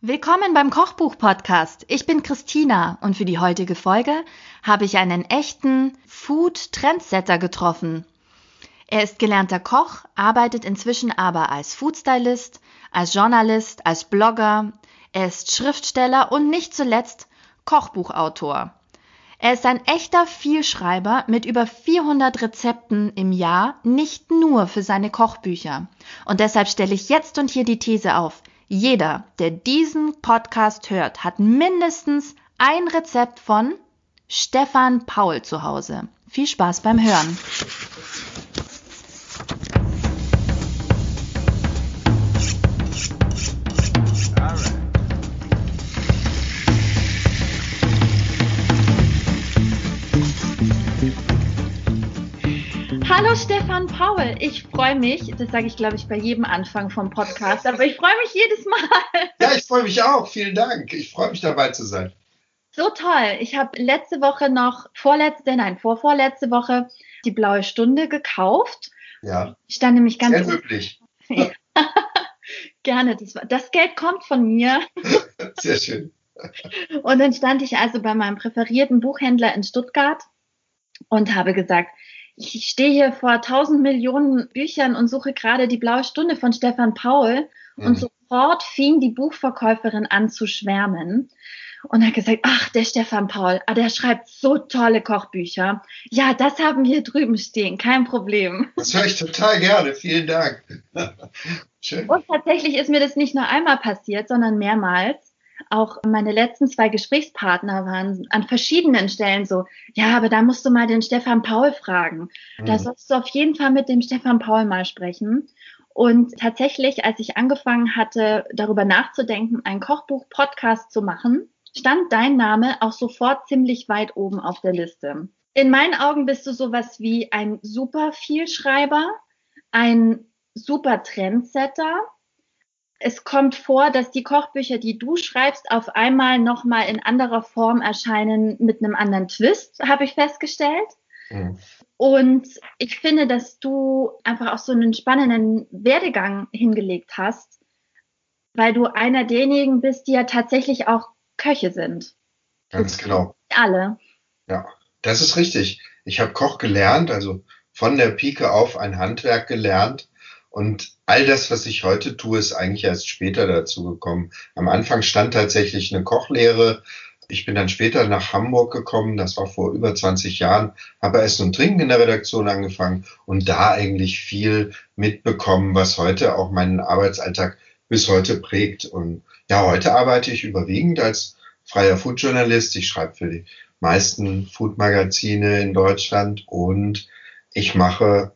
Willkommen beim Kochbuch-Podcast. Ich bin Christina und für die heutige Folge habe ich einen echten Food-Trendsetter getroffen. Er ist gelernter Koch, arbeitet inzwischen aber als Foodstylist, als Journalist, als Blogger. Er ist Schriftsteller und nicht zuletzt Kochbuchautor. Er ist ein echter Vielschreiber mit über 400 Rezepten im Jahr, nicht nur für seine Kochbücher. Und deshalb stelle ich jetzt und hier die These auf. Jeder, der diesen Podcast hört, hat mindestens ein Rezept von Stefan Paul zu Hause. Viel Spaß beim Hören. Hallo Stefan Paul, ich freue mich, das sage ich glaube ich bei jedem Anfang vom Podcast, aber ich freue mich jedes Mal. Ja, ich freue mich auch, vielen Dank. Ich freue mich dabei zu sein. So toll. Ich habe letzte Woche noch, vorletzte, nein, vorvorletzte Woche die blaue Stunde gekauft. Ja. Ich stand nämlich ganz. Sehr löblich. Gerne, das, das Geld kommt von mir. Sehr schön. Und dann stand ich also bei meinem präferierten Buchhändler in Stuttgart und habe gesagt, ich stehe hier vor tausend Millionen Büchern und suche gerade die blaue Stunde von Stefan Paul. Mhm. Und sofort fing die Buchverkäuferin an zu schwärmen und hat gesagt, ach, der Stefan Paul, ah, der schreibt so tolle Kochbücher. Ja, das haben wir drüben stehen, kein Problem. Das höre ich total gerne, vielen Dank. Schön. Und tatsächlich ist mir das nicht nur einmal passiert, sondern mehrmals auch meine letzten zwei Gesprächspartner waren an verschiedenen Stellen so, ja, aber da musst du mal den Stefan Paul fragen. Mhm. Da sollst du auf jeden Fall mit dem Stefan Paul mal sprechen. Und tatsächlich, als ich angefangen hatte, darüber nachzudenken, ein Kochbuch-Podcast zu machen, stand dein Name auch sofort ziemlich weit oben auf der Liste. In meinen Augen bist du sowas wie ein super Vielschreiber, ein super Trendsetter, es kommt vor, dass die Kochbücher, die du schreibst, auf einmal nochmal in anderer Form erscheinen mit einem anderen Twist, habe ich festgestellt. Mhm. Und ich finde, dass du einfach auch so einen spannenden Werdegang hingelegt hast, weil du einer derjenigen bist, die ja tatsächlich auch Köche sind. Ganz genau. Alle. Ja, das ist richtig. Ich habe Koch gelernt, also von der Pike auf ein Handwerk gelernt und all das, was ich heute tue, ist eigentlich erst später dazu gekommen. Am Anfang stand tatsächlich eine Kochlehre. Ich bin dann später nach Hamburg gekommen, das war vor über 20 Jahren, habe Essen und Trinken in der Redaktion angefangen und da eigentlich viel mitbekommen, was heute auch meinen Arbeitsalltag bis heute prägt. Und ja, heute arbeite ich überwiegend als freier Foodjournalist. Ich schreibe für die meisten Foodmagazine in Deutschland und ich mache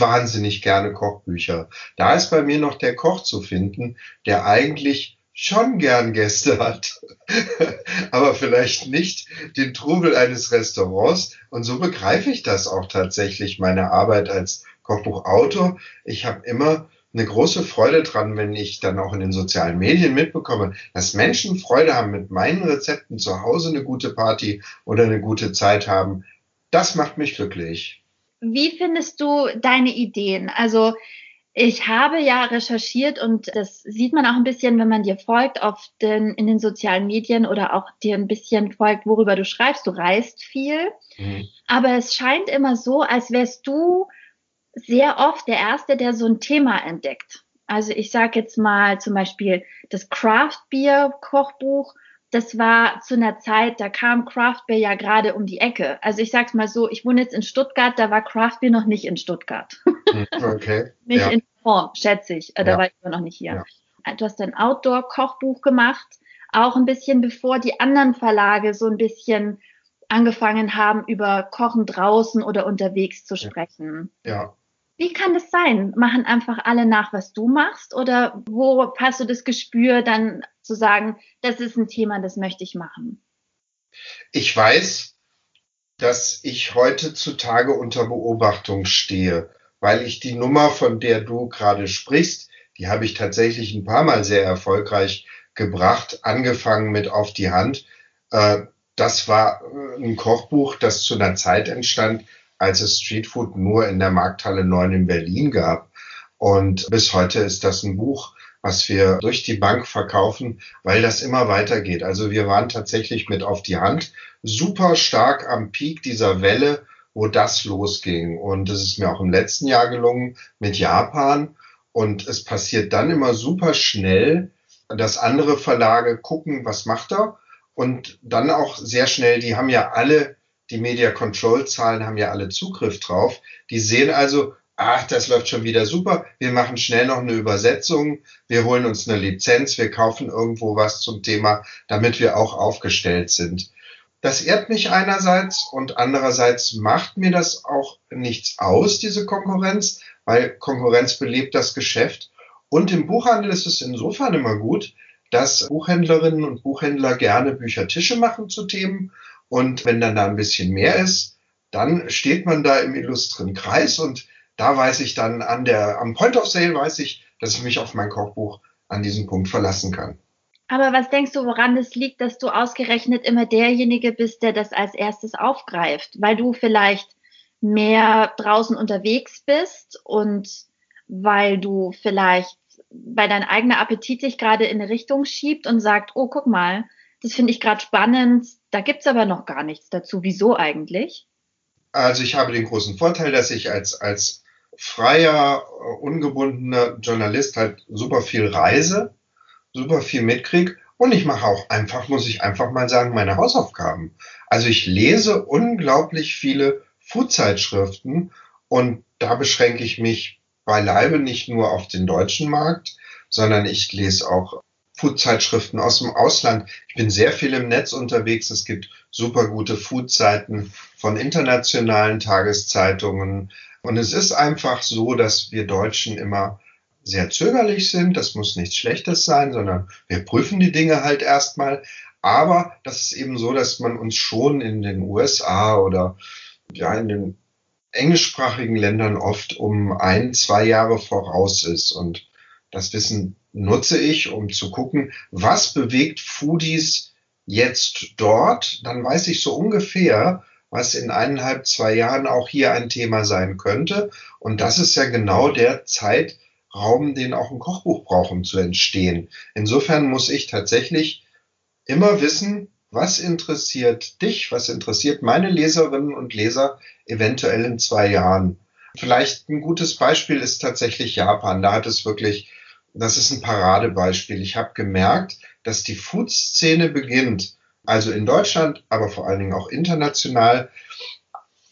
wahnsinnig gerne Kochbücher. Da ist bei mir noch der Koch zu finden, der eigentlich schon gern Gäste hat, aber vielleicht nicht den Trubel eines Restaurants. Und so begreife ich das auch tatsächlich, meine Arbeit als Kochbuchautor. Ich habe immer eine große Freude dran, wenn ich dann auch in den sozialen Medien mitbekomme, dass Menschen Freude haben mit meinen Rezepten zu Hause eine gute Party oder eine gute Zeit haben. Das macht mich glücklich. Wie findest du deine Ideen? Also ich habe ja recherchiert und das sieht man auch ein bisschen, wenn man dir folgt auf den, in den sozialen Medien oder auch dir ein bisschen folgt, worüber du schreibst. Du reist viel, mhm. aber es scheint immer so, als wärst du sehr oft der Erste, der so ein Thema entdeckt. Also ich sage jetzt mal zum Beispiel das Craft Beer Kochbuch das war zu einer Zeit, da kam Craft Beer ja gerade um die Ecke. Also ich sag's mal so, ich wohne jetzt in Stuttgart, da war Craft Beer noch nicht in Stuttgart. Okay. nicht ja. in Form, schätze ich. Äh, da ja. war ich noch nicht hier. Ja. Du hast ein Outdoor-Kochbuch gemacht, auch ein bisschen bevor die anderen Verlage so ein bisschen angefangen haben, über Kochen draußen oder unterwegs zu sprechen. Ja. Wie kann das sein? Machen einfach alle nach, was du machst? Oder wo hast du das Gespür, dann zu sagen, das ist ein Thema, das möchte ich machen? Ich weiß, dass ich heutzutage unter Beobachtung stehe, weil ich die Nummer, von der du gerade sprichst, die habe ich tatsächlich ein paar Mal sehr erfolgreich gebracht, angefangen mit Auf die Hand. Äh, das war äh, ein Kochbuch, das zu einer Zeit entstand, als es Streetfood nur in der Markthalle 9 in Berlin gab. Und bis heute ist das ein Buch, was wir durch die Bank verkaufen, weil das immer weitergeht. Also wir waren tatsächlich mit auf die Hand super stark am Peak dieser Welle, wo das losging. Und es ist mir auch im letzten Jahr gelungen mit Japan. Und es passiert dann immer super schnell, dass andere Verlage gucken, was macht er? Und dann auch sehr schnell, die haben ja alle, die Media Control Zahlen haben ja alle Zugriff drauf. Die sehen also, ach, das läuft schon wieder super. Wir machen schnell noch eine Übersetzung. Wir holen uns eine Lizenz. Wir kaufen irgendwo was zum Thema, damit wir auch aufgestellt sind. Das ehrt mich einerseits und andererseits macht mir das auch nichts aus, diese Konkurrenz, weil Konkurrenz belebt das Geschäft. Und im Buchhandel ist es insofern immer gut, dass Buchhändlerinnen und Buchhändler gerne Büchertische machen zu Themen. Und wenn dann da ein bisschen mehr ist, dann steht man da im illustren Kreis und da weiß ich dann an der, am Point of Sale weiß ich, dass ich mich auf mein Kochbuch an diesem Punkt verlassen kann. Aber was denkst du, woran es liegt, dass du ausgerechnet immer derjenige bist, der das als erstes aufgreift? Weil du vielleicht mehr draußen unterwegs bist und weil du vielleicht, weil dein eigener Appetit sich gerade in eine Richtung schiebt und sagt, oh, guck mal, das finde ich gerade spannend, da gibt's aber noch gar nichts dazu. Wieso eigentlich? Also ich habe den großen Vorteil, dass ich als, als freier, ungebundener Journalist halt super viel reise super viel mitkriege. Und ich mache auch einfach, muss ich einfach mal sagen, meine Hausaufgaben. Also ich lese unglaublich viele Food-Zeitschriften und da beschränke ich mich beileibe nicht nur auf den deutschen Markt, sondern ich lese auch Food-Zeitschriften aus dem Ausland. Ich bin sehr viel im Netz unterwegs. Es gibt super gute Food-Seiten von internationalen Tageszeitungen. Und es ist einfach so, dass wir Deutschen immer sehr zögerlich sind. Das muss nichts Schlechtes sein, sondern wir prüfen die Dinge halt erstmal. Aber das ist eben so, dass man uns schon in den USA oder ja in den englischsprachigen Ländern oft um ein, zwei Jahre voraus ist. Und das Wissen nutze ich, um zu gucken, was bewegt Foodies jetzt dort. Dann weiß ich so ungefähr, was in eineinhalb, zwei Jahren auch hier ein Thema sein könnte. Und das ist ja genau der Zeit, Raum, den auch ein Kochbuch braucht, um zu entstehen. Insofern muss ich tatsächlich immer wissen, was interessiert dich, was interessiert meine Leserinnen und Leser eventuell in zwei Jahren. Vielleicht ein gutes Beispiel ist tatsächlich Japan. Da hat es wirklich, das ist ein Paradebeispiel. Ich habe gemerkt, dass die Food-Szene beginnt, also in Deutschland, aber vor allen Dingen auch international.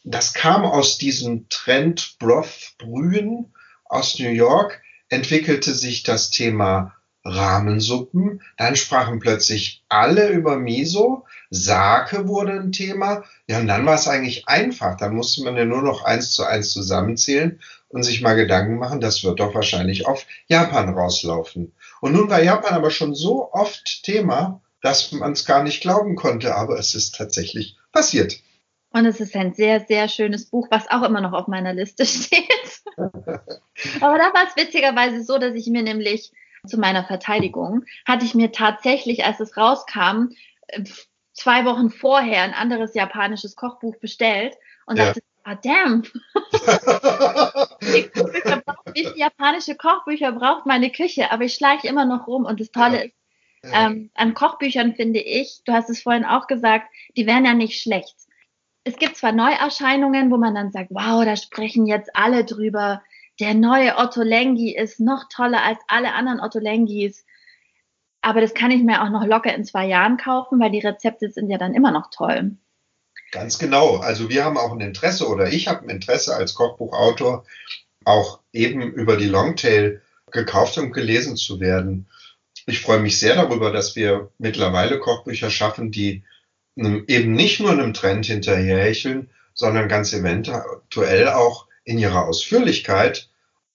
Das kam aus diesem Trend Broth Brühen aus New York, entwickelte sich das Thema Rahmensuppen. Dann sprachen plötzlich alle über Miso. Sake wurde ein Thema. Ja, und dann war es eigentlich einfach. Dann musste man ja nur noch eins zu eins zusammenzählen und sich mal Gedanken machen, das wird doch wahrscheinlich auf Japan rauslaufen. Und nun war Japan aber schon so oft Thema, dass man es gar nicht glauben konnte, aber es ist tatsächlich passiert. Und es ist ein sehr, sehr schönes Buch, was auch immer noch auf meiner Liste steht. Aber da war es witzigerweise so, dass ich mir nämlich zu meiner Verteidigung hatte ich mir tatsächlich, als es rauskam, zwei Wochen vorher ein anderes japanisches Kochbuch bestellt und ja. dachte, ah damn, wie viele japanische Kochbücher braucht meine Küche? Aber ich schleiche immer noch rum und das Tolle ja. ist, ähm, an Kochbüchern finde ich, du hast es vorhin auch gesagt, die wären ja nicht schlecht es gibt zwar Neuerscheinungen, wo man dann sagt, wow, da sprechen jetzt alle drüber. Der neue Otto Lengi ist noch toller als alle anderen Otto Lengis. Aber das kann ich mir auch noch locker in zwei Jahren kaufen, weil die Rezepte sind ja dann immer noch toll. Ganz genau. Also wir haben auch ein Interesse oder ich habe ein Interesse als Kochbuchautor, auch eben über die Longtail gekauft und gelesen zu werden. Ich freue mich sehr darüber, dass wir mittlerweile Kochbücher schaffen, die eben nicht nur einem Trend hinterherhecheln, sondern ganz eventuell auch in ihrer Ausführlichkeit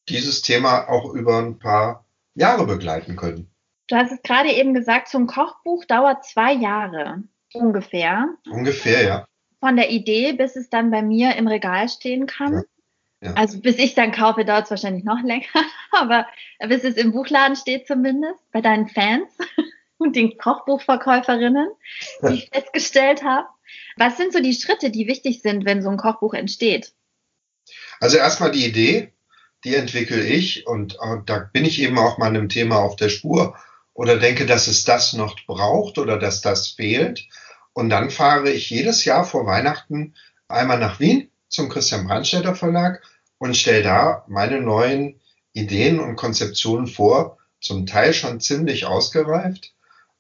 dieses Thema auch über ein paar Jahre begleiten können. Du hast es gerade eben gesagt, so ein Kochbuch dauert zwei Jahre ungefähr. Ungefähr, ja. Von der Idee, bis es dann bei mir im Regal stehen kann. Ja. Ja. Also bis ich dann kaufe, dauert es wahrscheinlich noch länger, aber bis es im Buchladen steht zumindest, bei deinen Fans und den Kochbuchverkäuferinnen, die ich festgestellt habe. Was sind so die Schritte, die wichtig sind, wenn so ein Kochbuch entsteht? Also erstmal die Idee. die entwickle ich und äh, da bin ich eben auch mal einem Thema auf der Spur oder denke, dass es das noch braucht oder dass das fehlt. Und dann fahre ich jedes Jahr vor Weihnachten einmal nach Wien zum Christian Brandstätter Verlag und stelle da meine neuen Ideen und Konzeptionen vor, zum Teil schon ziemlich ausgereift.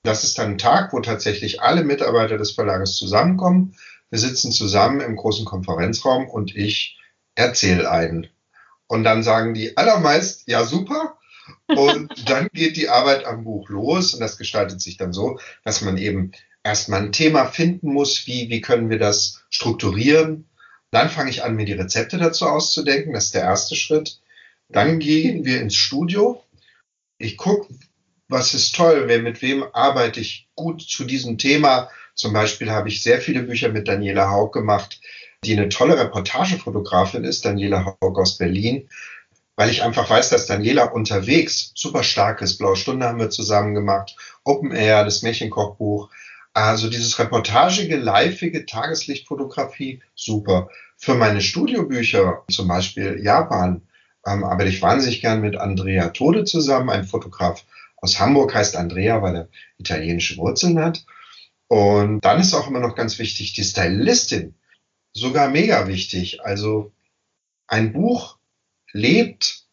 Das ist dann ein Tag, wo tatsächlich alle Mitarbeiter des Verlages zusammenkommen. Wir sitzen zusammen im großen Konferenzraum und ich erzähle einen. Und dann sagen die allermeist, ja super. Und dann geht die Arbeit am Buch los und das gestaltet sich dann so, dass man eben erstmal ein Thema finden muss, wie, wie können wir das strukturieren. Dann fange ich an, mir die Rezepte dazu auszudenken. Das ist der erste Schritt. Dann gehen wir ins Studio. Ich gucke, was ist toll, wer, mit wem arbeite ich gut zu diesem Thema. Zum Beispiel habe ich sehr viele Bücher mit Daniela Haug gemacht, die eine tolle Reportagefotografin ist, Daniela Haug aus Berlin, weil ich einfach weiß, dass Daniela unterwegs super stark ist. Blaue Stunde haben wir zusammen gemacht, Open Air, das Märchenkochbuch. Also dieses reportagige, liveige Tageslichtfotografie, super. Für meine Studiobücher, zum Beispiel Japan, ähm, arbeite ich wahnsinnig gern mit Andrea Tode zusammen, ein Fotograf aus Hamburg, heißt Andrea, weil er italienische Wurzeln hat. Und dann ist auch immer noch ganz wichtig, die Stylistin, sogar mega wichtig. Also ein Buch lebt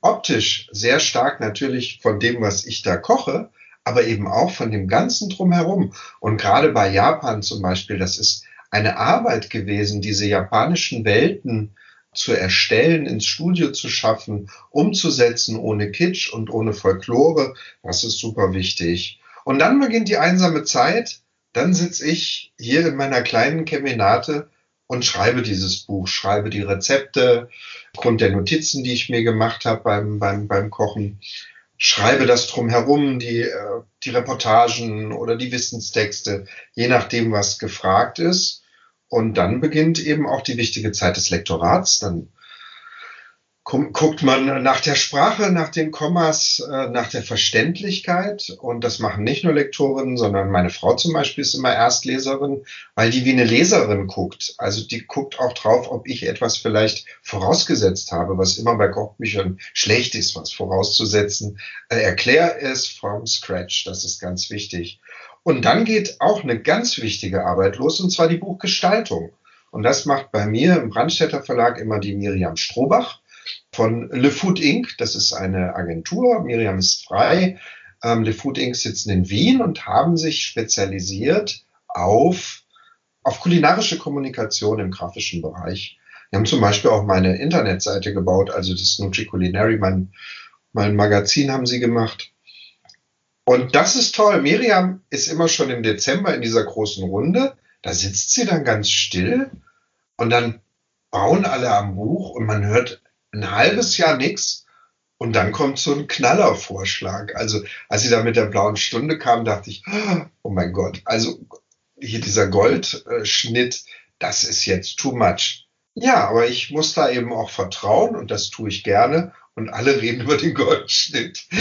optisch sehr stark natürlich von dem, was ich da koche, aber eben auch von dem ganzen drumherum. Und gerade bei Japan zum Beispiel, das ist eine Arbeit gewesen, diese japanischen Welten zu erstellen, ins Studio zu schaffen, umzusetzen ohne Kitsch und ohne Folklore. Das ist super wichtig. Und dann beginnt die einsame Zeit. Dann sitze ich hier in meiner kleinen Kemenate und schreibe dieses Buch, schreibe die Rezepte, aufgrund der Notizen, die ich mir gemacht habe beim, beim, beim Kochen, schreibe das drumherum, die, äh, die Reportagen oder die Wissenstexte, je nachdem, was gefragt ist. Und dann beginnt eben auch die wichtige Zeit des Lektorats. Dann guckt man nach der Sprache, nach den Kommas, äh, nach der Verständlichkeit. Und das machen nicht nur Lektorinnen, sondern meine Frau zum Beispiel ist immer Erstleserin, weil die wie eine Leserin guckt. Also die guckt auch drauf, ob ich etwas vielleicht vorausgesetzt habe, was immer bei Kochbüchern schlecht ist, was vorauszusetzen. Äh, erklär es from scratch. Das ist ganz wichtig. Und dann geht auch eine ganz wichtige Arbeit los, und zwar die Buchgestaltung. Und das macht bei mir im Brandstätter Verlag immer die Miriam Strohbach von Le Food Inc. Das ist eine Agentur. Miriam ist frei. Ähm, Le Food Inc. sitzen in Wien und haben sich spezialisiert auf, auf kulinarische Kommunikation im grafischen Bereich. Die haben zum Beispiel auch meine Internetseite gebaut, also das Nutri Culinary, mein, mein Magazin haben sie gemacht. Und das ist toll. Miriam ist immer schon im Dezember in dieser großen Runde. Da sitzt sie dann ganz still und dann bauen alle am Buch und man hört ein halbes Jahr nichts. Und dann kommt so ein Knallervorschlag. Also, als sie da mit der blauen Stunde kam, dachte ich, oh mein Gott, also hier dieser Goldschnitt, das ist jetzt too much. Ja, aber ich muss da eben auch vertrauen und das tue ich gerne. Und alle reden über den Goldschnitt.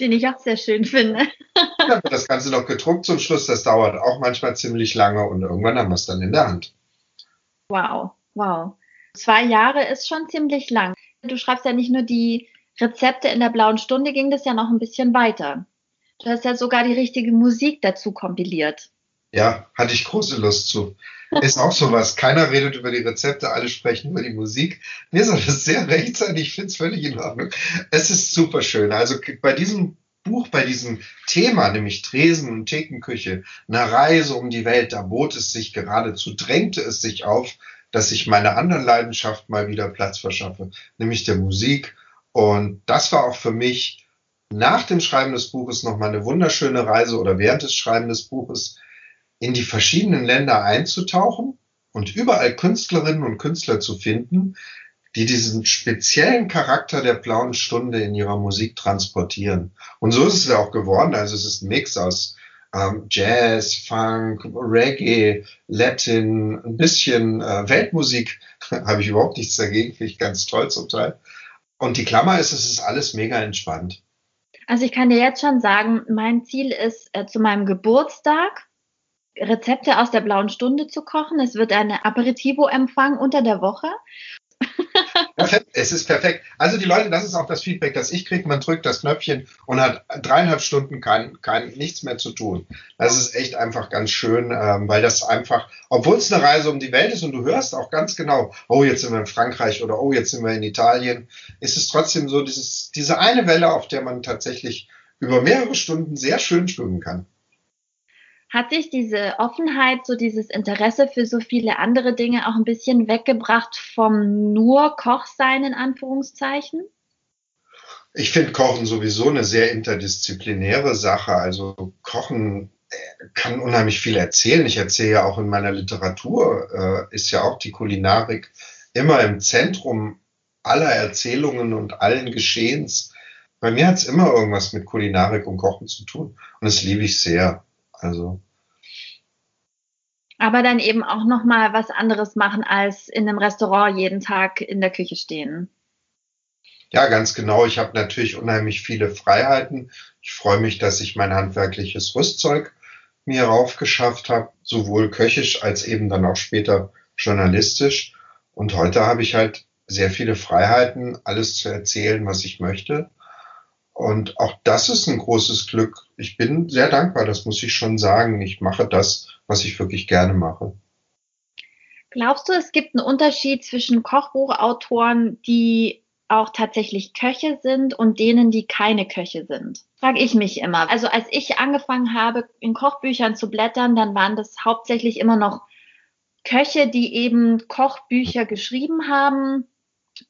den ich auch sehr schön finde. ja, das Ganze noch gedruckt zum Schluss, das dauert auch manchmal ziemlich lange und irgendwann haben wir es dann in der Hand. Wow, wow. Zwei Jahre ist schon ziemlich lang. Du schreibst ja nicht nur die Rezepte in der blauen Stunde, ging das ja noch ein bisschen weiter. Du hast ja sogar die richtige Musik dazu kompiliert. Ja, hatte ich große Lust zu. Ist auch sowas. Keiner redet über die Rezepte, alle sprechen über die Musik. Mir soll das sehr recht sein. Ich finde es völlig in Ordnung. Es ist super schön. Also bei diesem Buch, bei diesem Thema, nämlich Tresen und Thekenküche, eine Reise um die Welt, da bot es sich geradezu, drängte es sich auf, dass ich meiner anderen Leidenschaft mal wieder Platz verschaffe, nämlich der Musik. Und das war auch für mich nach dem Schreiben des Buches nochmal eine wunderschöne Reise oder während des Schreiben des Buches in die verschiedenen Länder einzutauchen und überall Künstlerinnen und Künstler zu finden, die diesen speziellen Charakter der blauen Stunde in ihrer Musik transportieren. Und so ist es ja auch geworden. Also es ist ein Mix aus ähm, Jazz, Funk, Reggae, Latin, ein bisschen äh, Weltmusik. Habe ich überhaupt nichts dagegen, finde ich ganz toll zum Teil. Und die Klammer ist, es ist alles mega entspannt. Also ich kann dir jetzt schon sagen, mein Ziel ist, äh, zu meinem Geburtstag Rezepte aus der blauen Stunde zu kochen. Es wird eine Aperitivo-Empfang unter der Woche. Perfekt, es ist perfekt. Also die Leute, das ist auch das Feedback, das ich kriege. Man drückt das Knöpfchen und hat dreieinhalb Stunden kein, kein nichts mehr zu tun. Das ist echt einfach ganz schön, ähm, weil das einfach, obwohl es eine Reise um die Welt ist und du hörst auch ganz genau, oh, jetzt sind wir in Frankreich oder oh, jetzt sind wir in Italien, ist es trotzdem so dieses, diese eine Welle, auf der man tatsächlich über mehrere Stunden sehr schön schwimmen kann. Hat sich diese Offenheit, so dieses Interesse für so viele andere Dinge auch ein bisschen weggebracht vom nur Kochsein in Anführungszeichen? Ich finde Kochen sowieso eine sehr interdisziplinäre Sache. Also Kochen äh, kann unheimlich viel erzählen. Ich erzähle ja auch in meiner Literatur, äh, ist ja auch die Kulinarik immer im Zentrum aller Erzählungen und allen Geschehens. Bei mir hat es immer irgendwas mit Kulinarik und Kochen zu tun. Und das liebe ich sehr. Also. Aber dann eben auch noch mal was anderes machen als in einem Restaurant jeden Tag in der Küche stehen. Ja, ganz genau. Ich habe natürlich unheimlich viele Freiheiten. Ich freue mich, dass ich mein handwerkliches Rüstzeug mir raufgeschafft habe, sowohl köchisch als eben dann auch später journalistisch. Und heute habe ich halt sehr viele Freiheiten, alles zu erzählen, was ich möchte. Und auch das ist ein großes Glück. Ich bin sehr dankbar, das muss ich schon sagen. Ich mache das, was ich wirklich gerne mache. Glaubst du, es gibt einen Unterschied zwischen Kochbuchautoren, die auch tatsächlich Köche sind und denen, die keine Köche sind? Frage ich mich immer. Also als ich angefangen habe, in Kochbüchern zu blättern, dann waren das hauptsächlich immer noch Köche, die eben Kochbücher geschrieben haben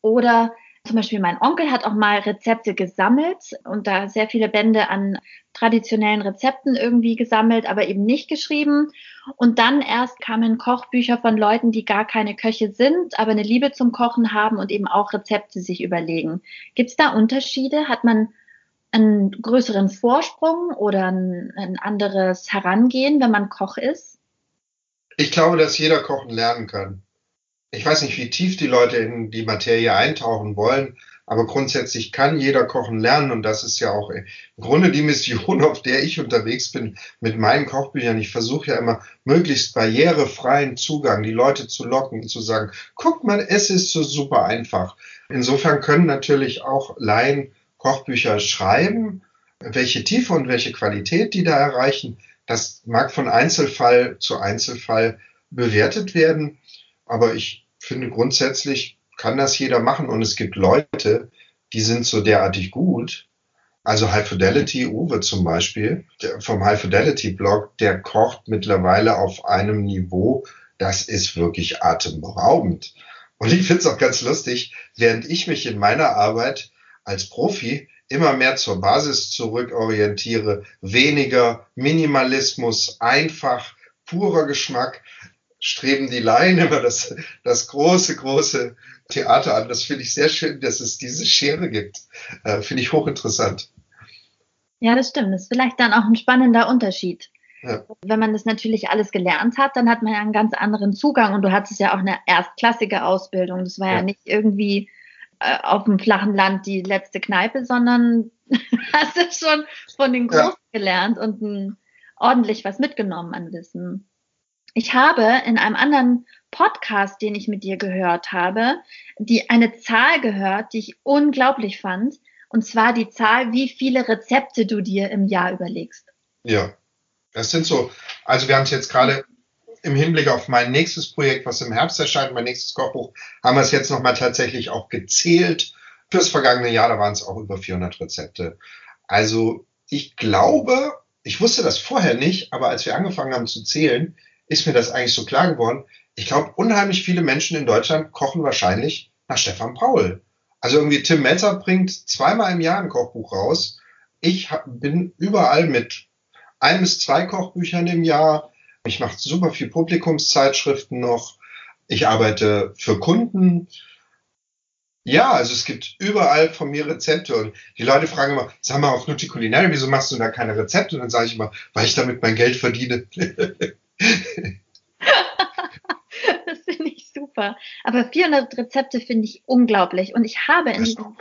oder zum Beispiel mein Onkel hat auch mal Rezepte gesammelt und da sehr viele Bände an traditionellen Rezepten irgendwie gesammelt, aber eben nicht geschrieben. Und dann erst kamen Kochbücher von Leuten, die gar keine Köche sind, aber eine Liebe zum Kochen haben und eben auch Rezepte sich überlegen. Gibt es da Unterschiede? Hat man einen größeren Vorsprung oder ein, ein anderes Herangehen, wenn man Koch ist? Ich glaube, dass jeder kochen lernen kann ich weiß nicht, wie tief die Leute in die Materie eintauchen wollen, aber grundsätzlich kann jeder kochen lernen und das ist ja auch im Grunde die Mission, auf der ich unterwegs bin mit meinen Kochbüchern. Ich versuche ja immer möglichst barrierefreien Zugang, die Leute zu locken und zu sagen, guck mal, es ist so super einfach. Insofern können natürlich auch Laien Kochbücher schreiben, welche Tiefe und welche Qualität die da erreichen. Das mag von Einzelfall zu Einzelfall bewertet werden. Aber ich finde grundsätzlich kann das jeder machen und es gibt Leute, die sind so derartig gut. Also High Fidelity, Uwe zum Beispiel, vom High Fidelity Blog, der kocht mittlerweile auf einem Niveau, das ist wirklich atemberaubend. Und ich finde es auch ganz lustig, während ich mich in meiner Arbeit als Profi immer mehr zur Basis zurückorientiere, weniger Minimalismus, einfach, purer Geschmack, streben die Laien immer das, das große, große Theater an. Das finde ich sehr schön, dass es diese Schere gibt. Äh, finde ich hochinteressant. Ja, das stimmt. Das ist vielleicht dann auch ein spannender Unterschied. Ja. Wenn man das natürlich alles gelernt hat, dann hat man ja einen ganz anderen Zugang und du hattest ja auch eine erstklassige Ausbildung. Das war ja, ja nicht irgendwie äh, auf dem flachen Land die letzte Kneipe, sondern hast es schon von den Großen ja. gelernt und ein, ordentlich was mitgenommen an Wissen. Ich habe in einem anderen Podcast, den ich mit dir gehört habe, die eine Zahl gehört, die ich unglaublich fand. Und zwar die Zahl, wie viele Rezepte du dir im Jahr überlegst. Ja, das sind so, also wir haben es jetzt gerade im Hinblick auf mein nächstes Projekt, was im Herbst erscheint, mein nächstes Kochbuch, haben wir es jetzt nochmal tatsächlich auch gezählt. Fürs vergangene Jahr, da waren es auch über 400 Rezepte. Also ich glaube, ich wusste das vorher nicht, aber als wir angefangen haben zu zählen, ist mir das eigentlich so klar geworden. Ich glaube, unheimlich viele Menschen in Deutschland kochen wahrscheinlich nach Stefan Paul. Also irgendwie Tim Melzer bringt zweimal im Jahr ein Kochbuch raus. Ich bin überall mit ein bis zwei Kochbüchern im Jahr. Ich mache super viel Publikumszeitschriften noch. Ich arbeite für Kunden. Ja, also es gibt überall von mir Rezepte und die Leute fragen immer, sag mal auf Nutti Culinary, wieso machst du da keine Rezepte? Und dann sage ich immer, weil ich damit mein Geld verdiene. das finde ich super. Aber 400 Rezepte finde ich unglaublich. Und ich habe in diesem.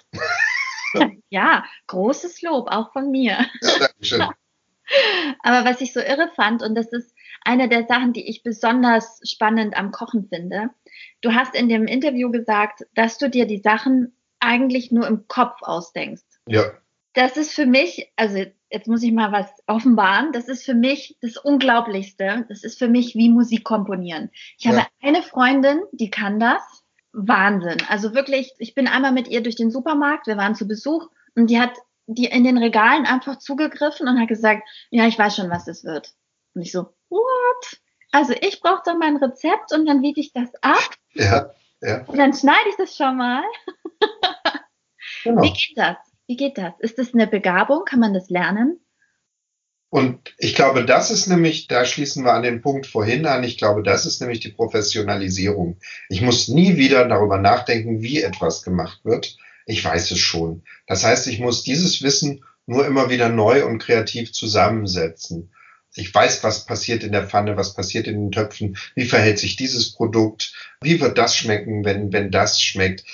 ja, großes Lob, auch von mir. Ja, danke schön. Aber was ich so irre fand, und das ist eine der Sachen, die ich besonders spannend am Kochen finde. Du hast in dem Interview gesagt, dass du dir die Sachen eigentlich nur im Kopf ausdenkst. Ja. Das ist für mich, also jetzt muss ich mal was offenbaren, das ist für mich das Unglaublichste. Das ist für mich wie Musik komponieren. Ich habe eine Freundin, die kann das. Wahnsinn. Also wirklich, ich bin einmal mit ihr durch den Supermarkt, wir waren zu Besuch und die hat die in den Regalen einfach zugegriffen und hat gesagt, ja, ich weiß schon, was es wird. Und ich so, what? Also ich brauche dann mein Rezept und dann wiege ich das ab. Ja, ja. Und dann schneide ich das schon mal. Genau. Wie geht das? Wie geht das? Ist das eine Begabung? Kann man das lernen? Und ich glaube, das ist nämlich, da schließen wir an den Punkt vorhin an, ich glaube, das ist nämlich die Professionalisierung. Ich muss nie wieder darüber nachdenken, wie etwas gemacht wird. Ich weiß es schon. Das heißt, ich muss dieses Wissen nur immer wieder neu und kreativ zusammensetzen. Ich weiß, was passiert in der Pfanne, was passiert in den Töpfen, wie verhält sich dieses Produkt, wie wird das schmecken, wenn, wenn das schmeckt.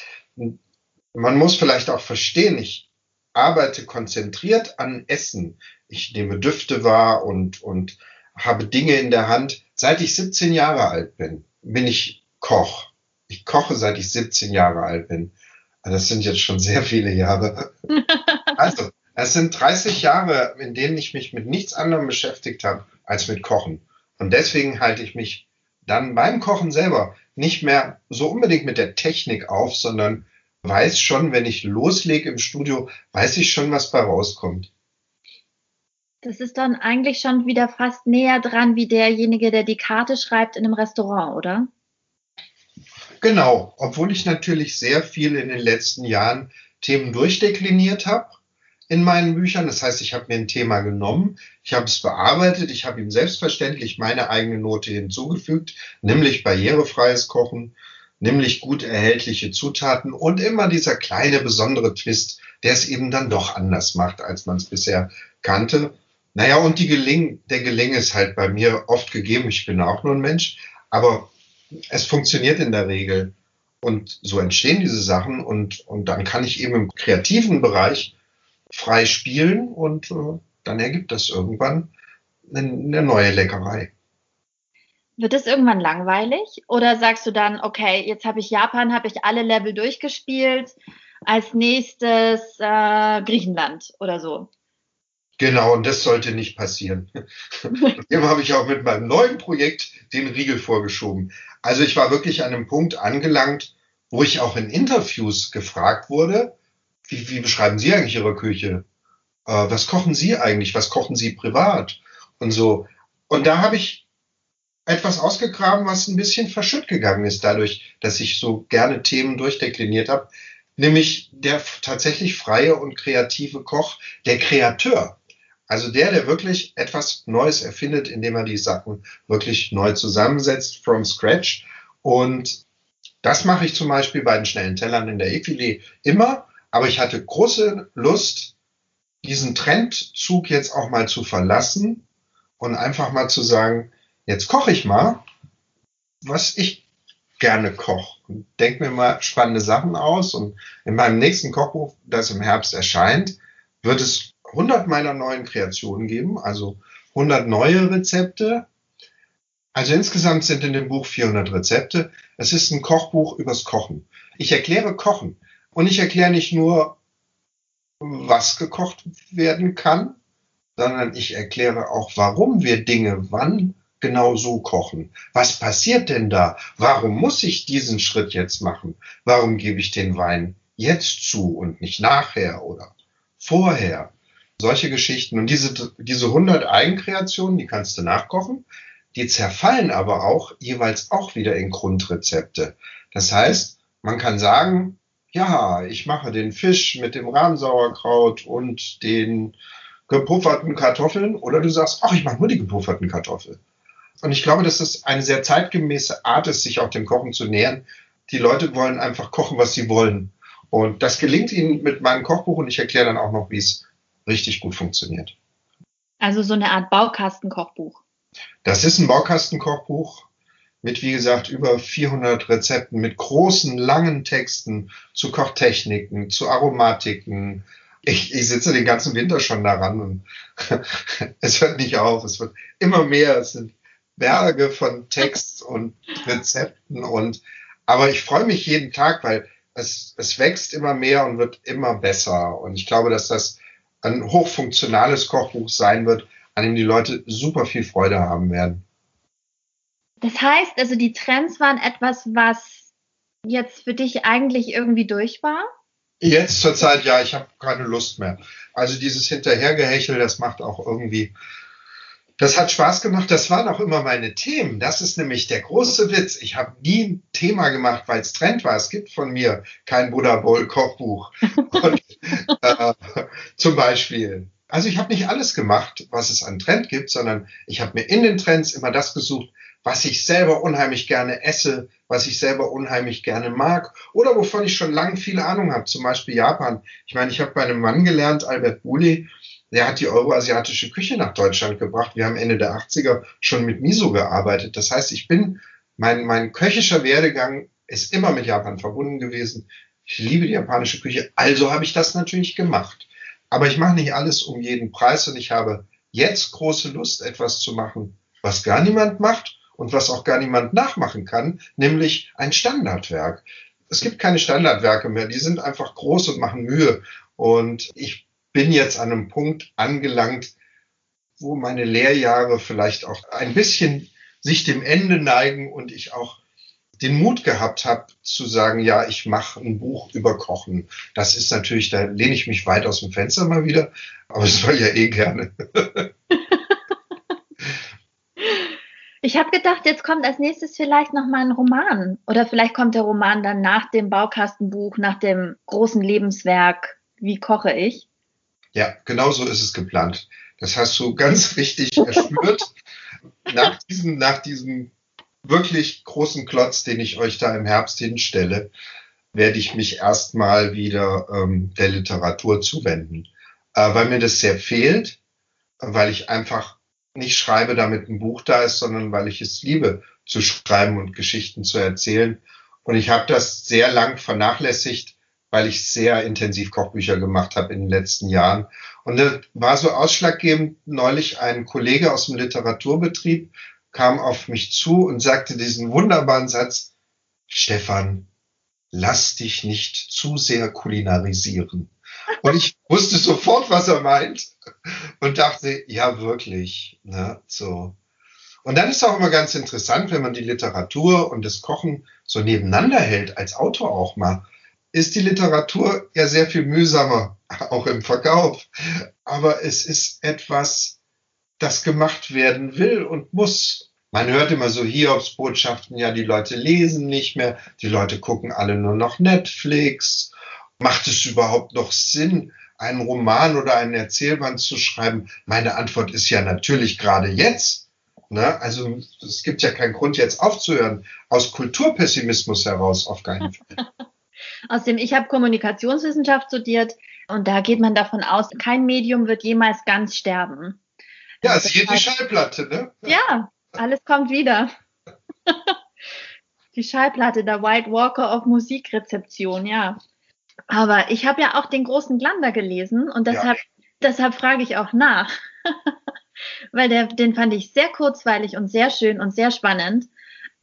Man muss vielleicht auch verstehen, ich arbeite konzentriert an Essen. Ich nehme Düfte wahr und, und habe Dinge in der Hand. Seit ich 17 Jahre alt bin, bin ich Koch. Ich koche, seit ich 17 Jahre alt bin. Das sind jetzt schon sehr viele Jahre. Also, es sind 30 Jahre, in denen ich mich mit nichts anderem beschäftigt habe als mit Kochen. Und deswegen halte ich mich dann beim Kochen selber nicht mehr so unbedingt mit der Technik auf, sondern weiß schon, wenn ich loslege im Studio, weiß ich schon, was bei rauskommt. Das ist dann eigentlich schon wieder fast näher dran wie derjenige, der die Karte schreibt in einem Restaurant, oder? Genau, obwohl ich natürlich sehr viel in den letzten Jahren Themen durchdekliniert habe in meinen Büchern. Das heißt, ich habe mir ein Thema genommen, ich habe es bearbeitet, ich habe ihm selbstverständlich meine eigene Note hinzugefügt, nämlich barrierefreies Kochen nämlich gut erhältliche Zutaten und immer dieser kleine besondere Twist, der es eben dann doch anders macht, als man es bisher kannte. Naja, und die Geling, der Geling ist halt bei mir oft gegeben. Ich bin auch nur ein Mensch, aber es funktioniert in der Regel. Und so entstehen diese Sachen und, und dann kann ich eben im kreativen Bereich frei spielen und äh, dann ergibt das irgendwann eine, eine neue Leckerei. Wird es irgendwann langweilig? Oder sagst du dann, okay, jetzt habe ich Japan, habe ich alle Level durchgespielt, als nächstes äh, Griechenland oder so? Genau, und das sollte nicht passieren. Dem habe ich auch mit meinem neuen Projekt den Riegel vorgeschoben. Also ich war wirklich an einem Punkt angelangt, wo ich auch in Interviews gefragt wurde, wie, wie beschreiben Sie eigentlich Ihre Küche? Äh, was kochen Sie eigentlich? Was kochen Sie privat? Und so. Und da habe ich etwas ausgegraben, was ein bisschen verschütt gegangen ist, dadurch, dass ich so gerne Themen durchdekliniert habe, nämlich der tatsächlich freie und kreative Koch, der Kreateur. Also der, der wirklich etwas Neues erfindet, indem er die Sachen wirklich neu zusammensetzt, from scratch. Und das mache ich zum Beispiel bei den schnellen Tellern in der Efilet immer. Aber ich hatte große Lust, diesen Trendzug jetzt auch mal zu verlassen und einfach mal zu sagen, Jetzt koche ich mal, was ich gerne koche denke mir mal spannende Sachen aus. Und in meinem nächsten Kochbuch, das im Herbst erscheint, wird es 100 meiner neuen Kreationen geben, also 100 neue Rezepte. Also insgesamt sind in dem Buch 400 Rezepte. Es ist ein Kochbuch übers Kochen. Ich erkläre Kochen und ich erkläre nicht nur, was gekocht werden kann, sondern ich erkläre auch, warum wir Dinge wann genau so kochen? Was passiert denn da? Warum muss ich diesen Schritt jetzt machen? Warum gebe ich den Wein jetzt zu und nicht nachher oder vorher? Solche Geschichten. Und diese, diese 100 Eigenkreationen, die kannst du nachkochen. Die zerfallen aber auch jeweils auch wieder in Grundrezepte. Das heißt, man kann sagen, ja, ich mache den Fisch mit dem Rahmsauerkraut und den gepufferten Kartoffeln oder du sagst, ach, ich mache nur die gepufferten Kartoffeln. Und ich glaube, dass es eine sehr zeitgemäße Art ist, sich auch dem Kochen zu nähern. Die Leute wollen einfach kochen, was sie wollen. Und das gelingt ihnen mit meinem Kochbuch und ich erkläre dann auch noch, wie es richtig gut funktioniert. Also so eine Art Baukastenkochbuch. Das ist ein Baukastenkochbuch mit, wie gesagt, über 400 Rezepten, mit großen, langen Texten zu Kochtechniken, zu Aromatiken. Ich, ich sitze den ganzen Winter schon daran und es hört nicht auf. Es wird immer mehr. Es sind Berge von Text und Rezepten und aber ich freue mich jeden Tag, weil es, es wächst immer mehr und wird immer besser. Und ich glaube, dass das ein hochfunktionales Kochbuch sein wird, an dem die Leute super viel Freude haben werden. Das heißt, also die Trends waren etwas, was jetzt für dich eigentlich irgendwie durch war? Jetzt zur Zeit, ja, ich habe keine Lust mehr. Also dieses Hinterhergehechel, das macht auch irgendwie, das hat Spaß gemacht. Das waren auch immer meine Themen. Das ist nämlich der große Witz. Ich habe nie ein Thema gemacht, weil es Trend war. Es gibt von mir kein Buddha Bowl Kochbuch. Und, äh, zum Beispiel. Also ich habe nicht alles gemacht, was es an Trend gibt, sondern ich habe mir in den Trends immer das gesucht, was ich selber unheimlich gerne esse, was ich selber unheimlich gerne mag oder wovon ich schon lange viel Ahnung habe, zum Beispiel Japan. Ich meine, ich habe bei einem Mann gelernt, Albert Buli, der hat die euroasiatische Küche nach Deutschland gebracht. Wir haben Ende der 80er schon mit Miso gearbeitet. Das heißt, ich bin, mein, mein köchischer Werdegang ist immer mit Japan verbunden gewesen. Ich liebe die japanische Küche, also habe ich das natürlich gemacht. Aber ich mache nicht alles um jeden Preis und ich habe jetzt große Lust, etwas zu machen, was gar niemand macht und was auch gar niemand nachmachen kann, nämlich ein Standardwerk. Es gibt keine Standardwerke mehr, die sind einfach groß und machen Mühe. Und ich bin jetzt an einem Punkt angelangt, wo meine Lehrjahre vielleicht auch ein bisschen sich dem Ende neigen und ich auch den Mut gehabt habe zu sagen, ja, ich mache ein Buch über Kochen. Das ist natürlich, da lehne ich mich weit aus dem Fenster mal wieder, aber es soll ja eh gerne. Ich habe gedacht, jetzt kommt als nächstes vielleicht noch mal ein Roman oder vielleicht kommt der Roman dann nach dem Baukastenbuch, nach dem großen Lebenswerk Wie koche ich? Ja, genau so ist es geplant. Das hast du ganz richtig erspürt. nach diesem, nach diesem wirklich großen Klotz, den ich euch da im Herbst hinstelle, werde ich mich erstmal wieder ähm, der Literatur zuwenden, äh, weil mir das sehr fehlt, weil ich einfach nicht schreibe, damit ein Buch da ist, sondern weil ich es liebe, zu schreiben und Geschichten zu erzählen. Und ich habe das sehr lang vernachlässigt, weil ich sehr intensiv Kochbücher gemacht habe in den letzten Jahren. Und das war so ausschlaggebend. Neulich ein Kollege aus dem Literaturbetrieb kam auf mich zu und sagte diesen wunderbaren Satz, Stefan, lass dich nicht zu sehr kulinarisieren. Und ich wusste sofort, was er meint und dachte, ja, wirklich. Ne, so. Und dann ist auch immer ganz interessant, wenn man die Literatur und das Kochen so nebeneinander hält, als Autor auch mal, ist die Literatur ja sehr viel mühsamer, auch im Verkauf. Aber es ist etwas, das gemacht werden will und muss. Man hört immer so Hiobsbotschaften, ja, die Leute lesen nicht mehr, die Leute gucken alle nur noch Netflix Macht es überhaupt noch Sinn, einen Roman oder einen Erzählband zu schreiben? Meine Antwort ist ja natürlich gerade jetzt. Ne? Also es gibt ja keinen Grund, jetzt aufzuhören. Aus Kulturpessimismus heraus auf keinen Fall. Außerdem, ich habe Kommunikationswissenschaft studiert und da geht man davon aus, kein Medium wird jemals ganz sterben. Ja, es geht die Schallplatte, ne? Ja, alles kommt wieder. die Schallplatte, der White Walker of Musikrezeption, ja. Aber ich habe ja auch den großen Glander gelesen und deshalb, ja. deshalb frage ich auch nach. Weil der, den fand ich sehr kurzweilig und sehr schön und sehr spannend.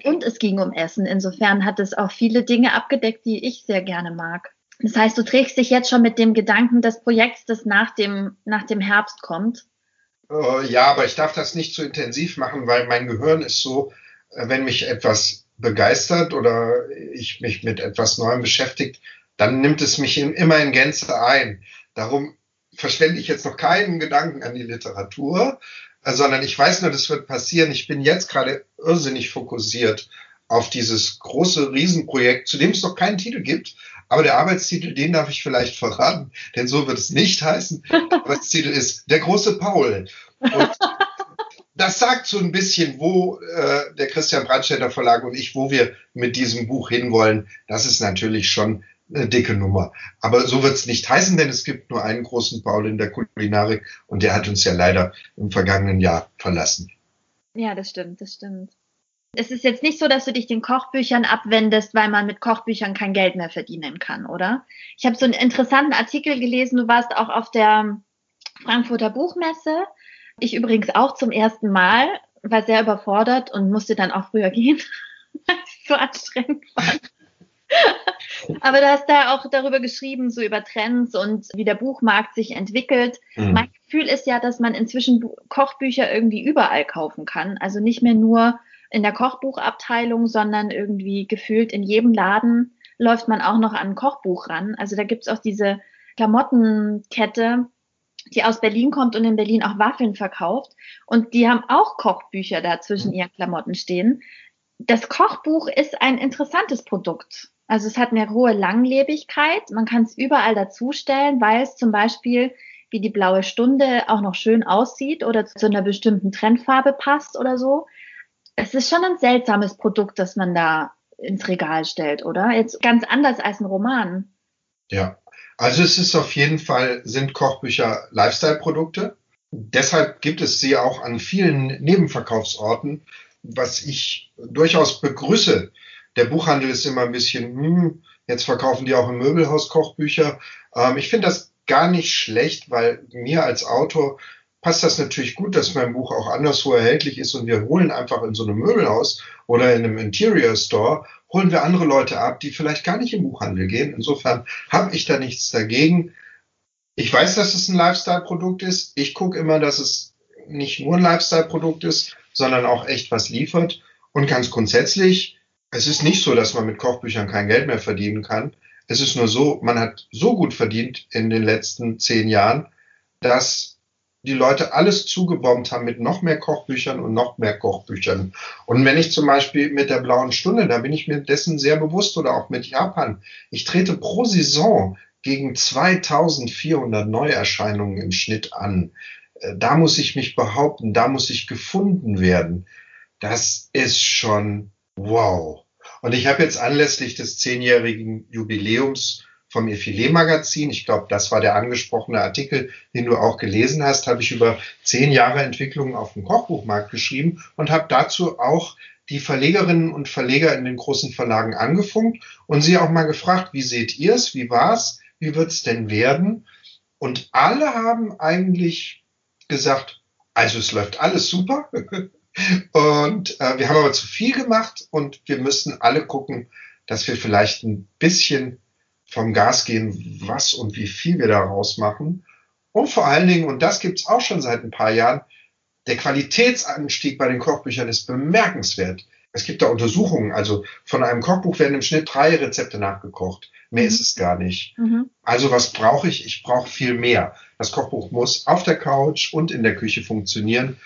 Und es ging um Essen. Insofern hat es auch viele Dinge abgedeckt, die ich sehr gerne mag. Das heißt, du trägst dich jetzt schon mit dem Gedanken des Projekts, das nach dem, nach dem Herbst kommt. Uh, ja, aber ich darf das nicht zu intensiv machen, weil mein Gehirn ist so, äh, wenn mich etwas begeistert oder ich mich mit etwas Neuem beschäftigt, dann nimmt es mich immer in Gänze ein. Darum verschwende ich jetzt noch keinen Gedanken an die Literatur, äh, sondern ich weiß nur, das wird passieren. Ich bin jetzt gerade irrsinnig fokussiert auf dieses große Riesenprojekt, zu dem es noch keinen Titel gibt. Aber der Arbeitstitel, den darf ich vielleicht verraten, denn so wird es nicht heißen. Der Arbeitstitel ist Der große Paul. Und das sagt so ein bisschen, wo äh, der Christian Brandstätter Verlag und ich, wo wir mit diesem Buch hinwollen. Das ist natürlich schon eine dicke Nummer. Aber so wird es nicht heißen, denn es gibt nur einen großen Paul in der Kulinarik und der hat uns ja leider im vergangenen Jahr verlassen. Ja, das stimmt, das stimmt. Es ist jetzt nicht so, dass du dich den Kochbüchern abwendest, weil man mit Kochbüchern kein Geld mehr verdienen kann, oder? Ich habe so einen interessanten Artikel gelesen, du warst auch auf der Frankfurter Buchmesse. Ich übrigens auch zum ersten Mal war sehr überfordert und musste dann auch früher gehen, weil es so anstrengend war. Aber du hast da auch darüber geschrieben, so über Trends und wie der Buchmarkt sich entwickelt. Mhm. Mein Gefühl ist ja, dass man inzwischen Kochbücher irgendwie überall kaufen kann. Also nicht mehr nur in der Kochbuchabteilung, sondern irgendwie gefühlt in jedem Laden läuft man auch noch an ein Kochbuch ran. Also da gibt's auch diese Klamottenkette, die aus Berlin kommt und in Berlin auch Waffeln verkauft. Und die haben auch Kochbücher da zwischen mhm. ihren Klamotten stehen. Das Kochbuch ist ein interessantes Produkt. Also es hat eine hohe Langlebigkeit. Man kann es überall dazustellen, weil es zum Beispiel wie die blaue Stunde auch noch schön aussieht oder zu einer bestimmten Trendfarbe passt oder so. Es ist schon ein seltsames Produkt, das man da ins Regal stellt, oder? Jetzt ganz anders als ein Roman. Ja, also es ist auf jeden Fall, sind Kochbücher Lifestyle-Produkte. Deshalb gibt es sie auch an vielen Nebenverkaufsorten, was ich durchaus begrüße. Der Buchhandel ist immer ein bisschen, hm, jetzt verkaufen die auch im Möbelhaus Kochbücher. Ähm, ich finde das gar nicht schlecht, weil mir als Autor passt das natürlich gut, dass mein Buch auch anderswo erhältlich ist und wir holen einfach in so einem Möbelhaus oder in einem Interior Store, holen wir andere Leute ab, die vielleicht gar nicht im Buchhandel gehen. Insofern habe ich da nichts dagegen. Ich weiß, dass es ein Lifestyle-Produkt ist. Ich gucke immer, dass es nicht nur ein Lifestyle-Produkt ist, sondern auch echt was liefert. Und ganz grundsätzlich, es ist nicht so, dass man mit Kochbüchern kein Geld mehr verdienen kann. Es ist nur so, man hat so gut verdient in den letzten zehn Jahren, dass die Leute alles zugebombt haben mit noch mehr Kochbüchern und noch mehr Kochbüchern. Und wenn ich zum Beispiel mit der blauen Stunde, da bin ich mir dessen sehr bewusst oder auch mit Japan, ich trete pro Saison gegen 2400 Neuerscheinungen im Schnitt an. Äh, da muss ich mich behaupten, da muss ich gefunden werden. Das ist schon wow. Und ich habe jetzt anlässlich des zehnjährigen Jubiläums vom Effilé-Magazin, ich glaube, das war der angesprochene Artikel, den du auch gelesen hast, habe ich über zehn Jahre Entwicklung auf dem Kochbuchmarkt geschrieben und habe dazu auch die Verlegerinnen und Verleger in den großen Verlagen angefunkt und sie auch mal gefragt, wie seht ihr es, wie war's, wie wird's denn werden? Und alle haben eigentlich gesagt, also es läuft alles super. und äh, wir haben aber zu viel gemacht und wir müssen alle gucken, dass wir vielleicht ein bisschen vom Gas gehen, was und wie viel wir daraus machen. Und vor allen Dingen, und das gibt's auch schon seit ein paar Jahren, der Qualitätsanstieg bei den Kochbüchern ist bemerkenswert. Es gibt da Untersuchungen, also von einem Kochbuch werden im Schnitt drei Rezepte nachgekocht. Mehr mhm. ist es gar nicht. Mhm. Also was brauche ich? Ich brauche viel mehr. Das Kochbuch muss auf der Couch und in der Küche funktionieren.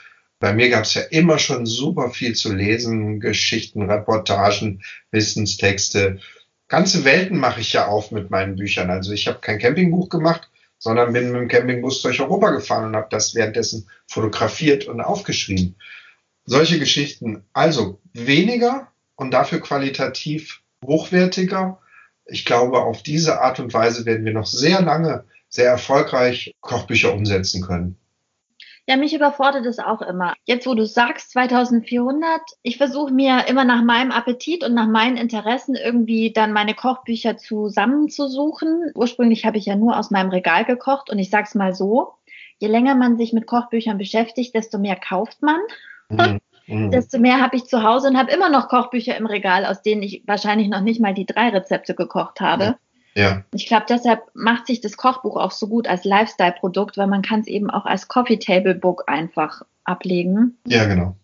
Bei mir gab es ja immer schon super viel zu lesen, Geschichten, Reportagen, Wissenstexte ganze Welten mache ich ja auf mit meinen Büchern. Also ich habe kein Campingbuch gemacht, sondern bin mit dem Campingbus durch Europa gefahren und habe das währenddessen fotografiert und aufgeschrieben. Solche Geschichten. Also weniger und dafür qualitativ hochwertiger. Ich glaube, auf diese Art und Weise werden wir noch sehr lange sehr erfolgreich Kochbücher umsetzen können. Ja, mich überfordert es auch immer. Jetzt, wo du sagst, 2400, ich versuche mir immer nach meinem Appetit und nach meinen Interessen irgendwie dann meine Kochbücher zusammenzusuchen. Ursprünglich habe ich ja nur aus meinem Regal gekocht und ich sag's mal so, je länger man sich mit Kochbüchern beschäftigt, desto mehr kauft man. Mhm. Mhm. Desto mehr habe ich zu Hause und habe immer noch Kochbücher im Regal, aus denen ich wahrscheinlich noch nicht mal die drei Rezepte gekocht habe. Mhm. Ja. Ich glaube, deshalb macht sich das Kochbuch auch so gut als Lifestyle-Produkt, weil man kann es eben auch als Coffee-Table-Book einfach ablegen. Ja, genau.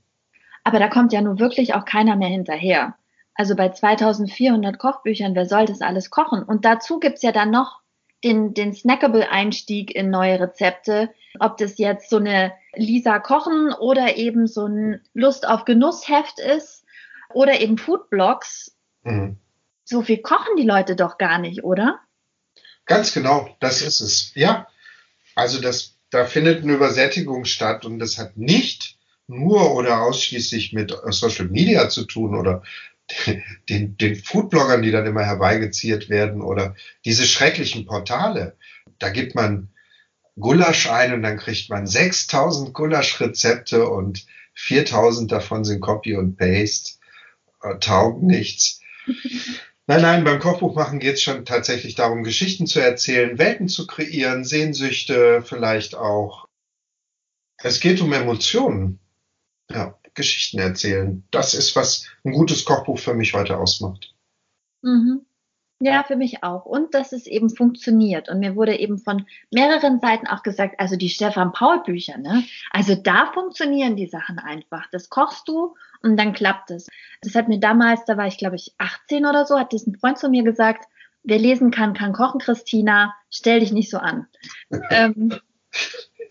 Aber da kommt ja nun wirklich auch keiner mehr hinterher. Also bei 2400 Kochbüchern, wer soll das alles kochen? Und dazu gibt's ja dann noch den, den Snackable-Einstieg in neue Rezepte. Ob das jetzt so eine Lisa Kochen oder eben so ein Lust auf Genussheft ist oder eben Foodblogs. Mhm so viel kochen die Leute doch gar nicht, oder? Ganz genau, das ist es. Ja, also das, da findet eine Übersättigung statt und das hat nicht nur oder ausschließlich mit Social Media zu tun oder den, den Foodbloggern, die dann immer herbeigeziert werden oder diese schrecklichen Portale. Da gibt man Gulasch ein und dann kriegt man 6000 Gulasch-Rezepte und 4000 davon sind Copy und Paste, äh, taugen nichts. Nein, nein, beim Kochbuchmachen geht es schon tatsächlich darum, Geschichten zu erzählen, Welten zu kreieren, Sehnsüchte vielleicht auch. Es geht um Emotionen. Ja, Geschichten erzählen. Das ist, was ein gutes Kochbuch für mich heute ausmacht. Mhm. Ja, für mich auch. Und dass es eben funktioniert. Und mir wurde eben von mehreren Seiten auch gesagt, also die Stefan Paul Bücher, ne? Also da funktionieren die Sachen einfach. Das kochst du und dann klappt es. Das hat mir damals, da war ich glaube ich 18 oder so, hat das ein Freund zu mir gesagt, wer lesen kann, kann kochen, Christina, stell dich nicht so an. ähm,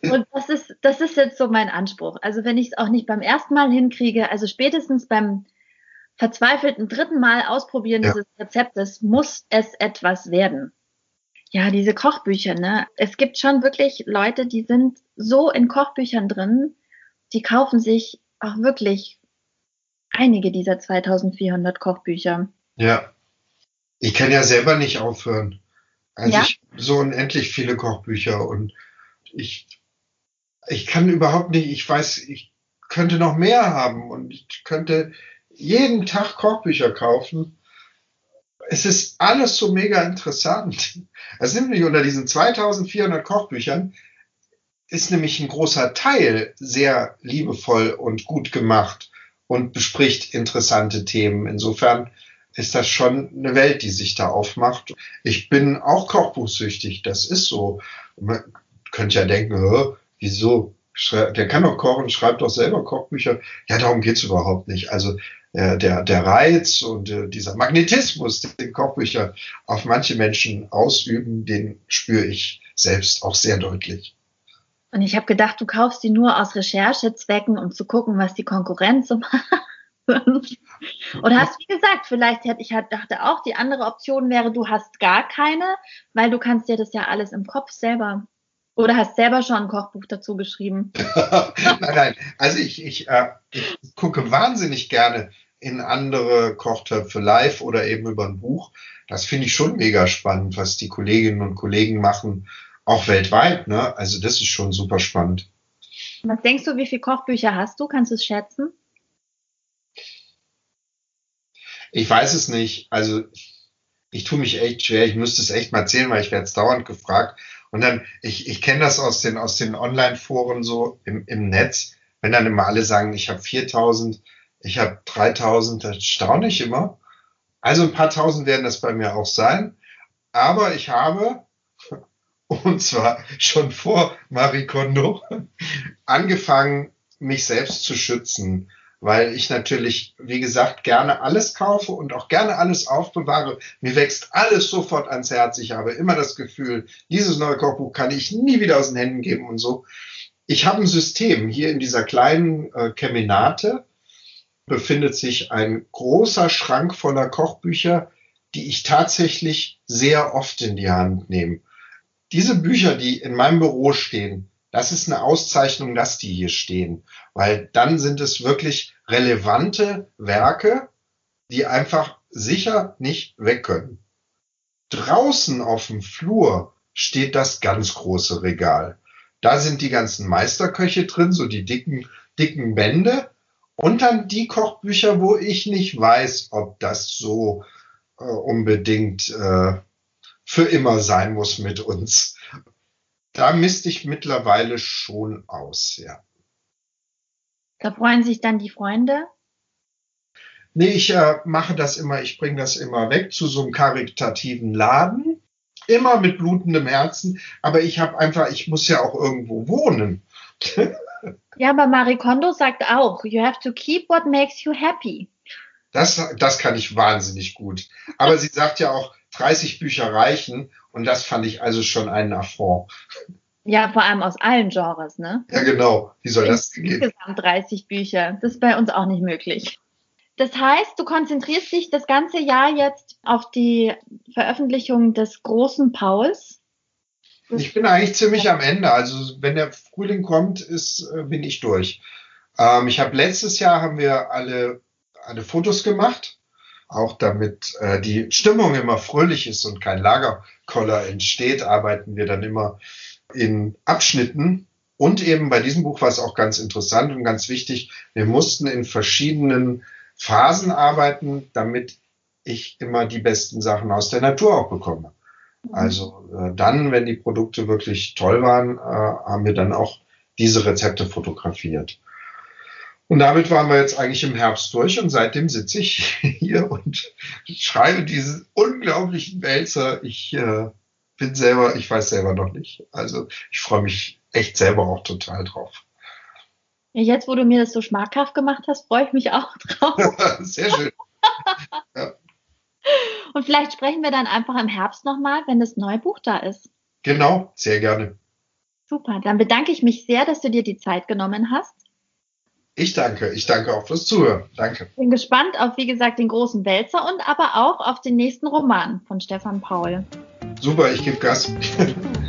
und das ist, das ist jetzt so mein Anspruch. Also wenn ich es auch nicht beim ersten Mal hinkriege, also spätestens beim verzweifelten dritten Mal ausprobieren ja. dieses Rezeptes muss es etwas werden. Ja, diese Kochbücher, ne? Es gibt schon wirklich Leute, die sind so in Kochbüchern drin, die kaufen sich auch wirklich einige dieser 2400 Kochbücher. Ja. Ich kann ja selber nicht aufhören. Also ja? ich so unendlich viele Kochbücher und ich, ich kann überhaupt nicht, ich weiß, ich könnte noch mehr haben und ich könnte jeden Tag Kochbücher kaufen. Es ist alles so mega interessant. Es nimmt mich unter diesen 2400 Kochbüchern ist nämlich ein großer Teil sehr liebevoll und gut gemacht und bespricht interessante Themen. Insofern ist das schon eine Welt, die sich da aufmacht. Ich bin auch Kochbuchsüchtig, das ist so. Man könnte ja denken, wieso? Der kann doch kochen, schreibt doch selber Kochbücher. Ja, darum geht's überhaupt nicht. Also äh, der, der Reiz und äh, dieser Magnetismus, den Kochbücher auf manche Menschen ausüben, den spüre ich selbst auch sehr deutlich. Und ich habe gedacht, du kaufst die nur aus Recherchezwecken, um zu gucken, was die Konkurrenz so macht. Oder hast wie gesagt, vielleicht hätte ich halt dachte auch, die andere Option wäre, du hast gar keine, weil du kannst dir das ja alles im Kopf selber oder hast selber schon ein Kochbuch dazu geschrieben? nein, nein. Also ich, ich, äh, ich gucke wahnsinnig gerne in andere Kochtöpfe live oder eben über ein Buch. Das finde ich schon mega spannend, was die Kolleginnen und Kollegen machen, auch weltweit. Ne? Also das ist schon super spannend. Was denkst du, wie viele Kochbücher hast du? Kannst du es schätzen? Ich weiß es nicht. Also ich tue mich echt schwer. Ich müsste es echt mal zählen, weil ich werde es dauernd gefragt. Und dann, ich, ich kenne das aus den, aus den Online-Foren so im, im Netz, wenn dann immer alle sagen, ich habe 4000, ich habe 3000, das staune ich immer. Also ein paar tausend werden das bei mir auch sein. Aber ich habe, und zwar schon vor Marie Kondo, angefangen, mich selbst zu schützen weil ich natürlich, wie gesagt, gerne alles kaufe und auch gerne alles aufbewahre. Mir wächst alles sofort ans Herz. Ich habe immer das Gefühl, dieses neue Kochbuch kann ich nie wieder aus den Händen geben und so. Ich habe ein System. Hier in dieser kleinen äh, Keminate befindet sich ein großer Schrank voller Kochbücher, die ich tatsächlich sehr oft in die Hand nehme. Diese Bücher, die in meinem Büro stehen, das ist eine Auszeichnung, dass die hier stehen, weil dann sind es wirklich relevante Werke, die einfach sicher nicht weg können. Draußen auf dem Flur steht das ganz große Regal. Da sind die ganzen Meisterköche drin, so die dicken, dicken Bände. Und dann die Kochbücher, wo ich nicht weiß, ob das so äh, unbedingt äh, für immer sein muss mit uns da misste ich mittlerweile schon aus, ja. Da freuen sich dann die Freunde? Nee, ich äh, mache das immer, ich bringe das immer weg zu so einem karitativen Laden. Immer mit blutendem Herzen, aber ich habe einfach, ich muss ja auch irgendwo wohnen. ja, aber Marie Kondo sagt auch, you have to keep what makes you happy. Das, das kann ich wahnsinnig gut. Aber sie sagt ja auch, 30 Bücher reichen und das fand ich also schon einen Affront. Ja, vor allem aus allen Genres, ne? Ja, genau. Wie soll das gehen? Insgesamt 30 Bücher. Das ist bei uns auch nicht möglich. Das heißt, du konzentrierst dich das ganze Jahr jetzt auf die Veröffentlichung des großen Pauls. Ich bin eigentlich ziemlich am Ende. Also wenn der Frühling kommt, ist, äh, bin ich durch. Ähm, ich habe letztes Jahr haben wir alle, alle Fotos gemacht auch damit äh, die Stimmung immer fröhlich ist und kein Lagerkoller entsteht, arbeiten wir dann immer in Abschnitten. Und eben bei diesem Buch war es auch ganz interessant und ganz wichtig, wir mussten in verschiedenen Phasen arbeiten, damit ich immer die besten Sachen aus der Natur auch bekomme. Mhm. Also äh, dann, wenn die Produkte wirklich toll waren, äh, haben wir dann auch diese Rezepte fotografiert. Und damit waren wir jetzt eigentlich im Herbst durch und seitdem sitze ich hier und schreibe diesen unglaublichen Wälzer. Ich äh, bin selber, ich weiß selber noch nicht. Also ich freue mich echt selber auch total drauf. Jetzt, wo du mir das so schmackhaft gemacht hast, freue ich mich auch drauf. Sehr schön. ja. Und vielleicht sprechen wir dann einfach im Herbst nochmal, wenn das neue Buch da ist. Genau, sehr gerne. Super, dann bedanke ich mich sehr, dass du dir die Zeit genommen hast. Ich danke, ich danke auch fürs Zuhören. Danke. Bin gespannt auf, wie gesagt, den großen Wälzer und aber auch auf den nächsten Roman von Stefan Paul. Super, ich gebe Gas.